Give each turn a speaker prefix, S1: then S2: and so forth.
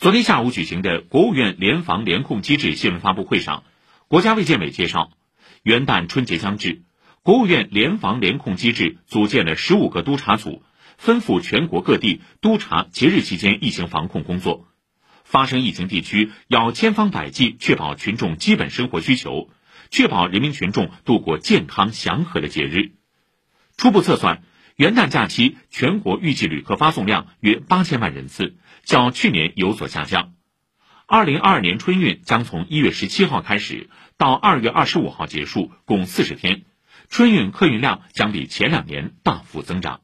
S1: 昨天下午举行的国务院联防联控机制新闻发布会上，国家卫健委介绍，元旦春节将至，国务院联防联控机制组建了十五个督查组，分赴全国各地督查节日期间疫情防控工作。发生疫情地区要千方百计确保群众基本生活需求，确保人民群众度过健康祥和的节日。初步测算，元旦假期全国预计旅客发送量约八千万人次，较去年有所下降。二零二二年春运将从一月十七号开始，到二月二十五号结束，共四十天，春运客运量将比前两年大幅增长。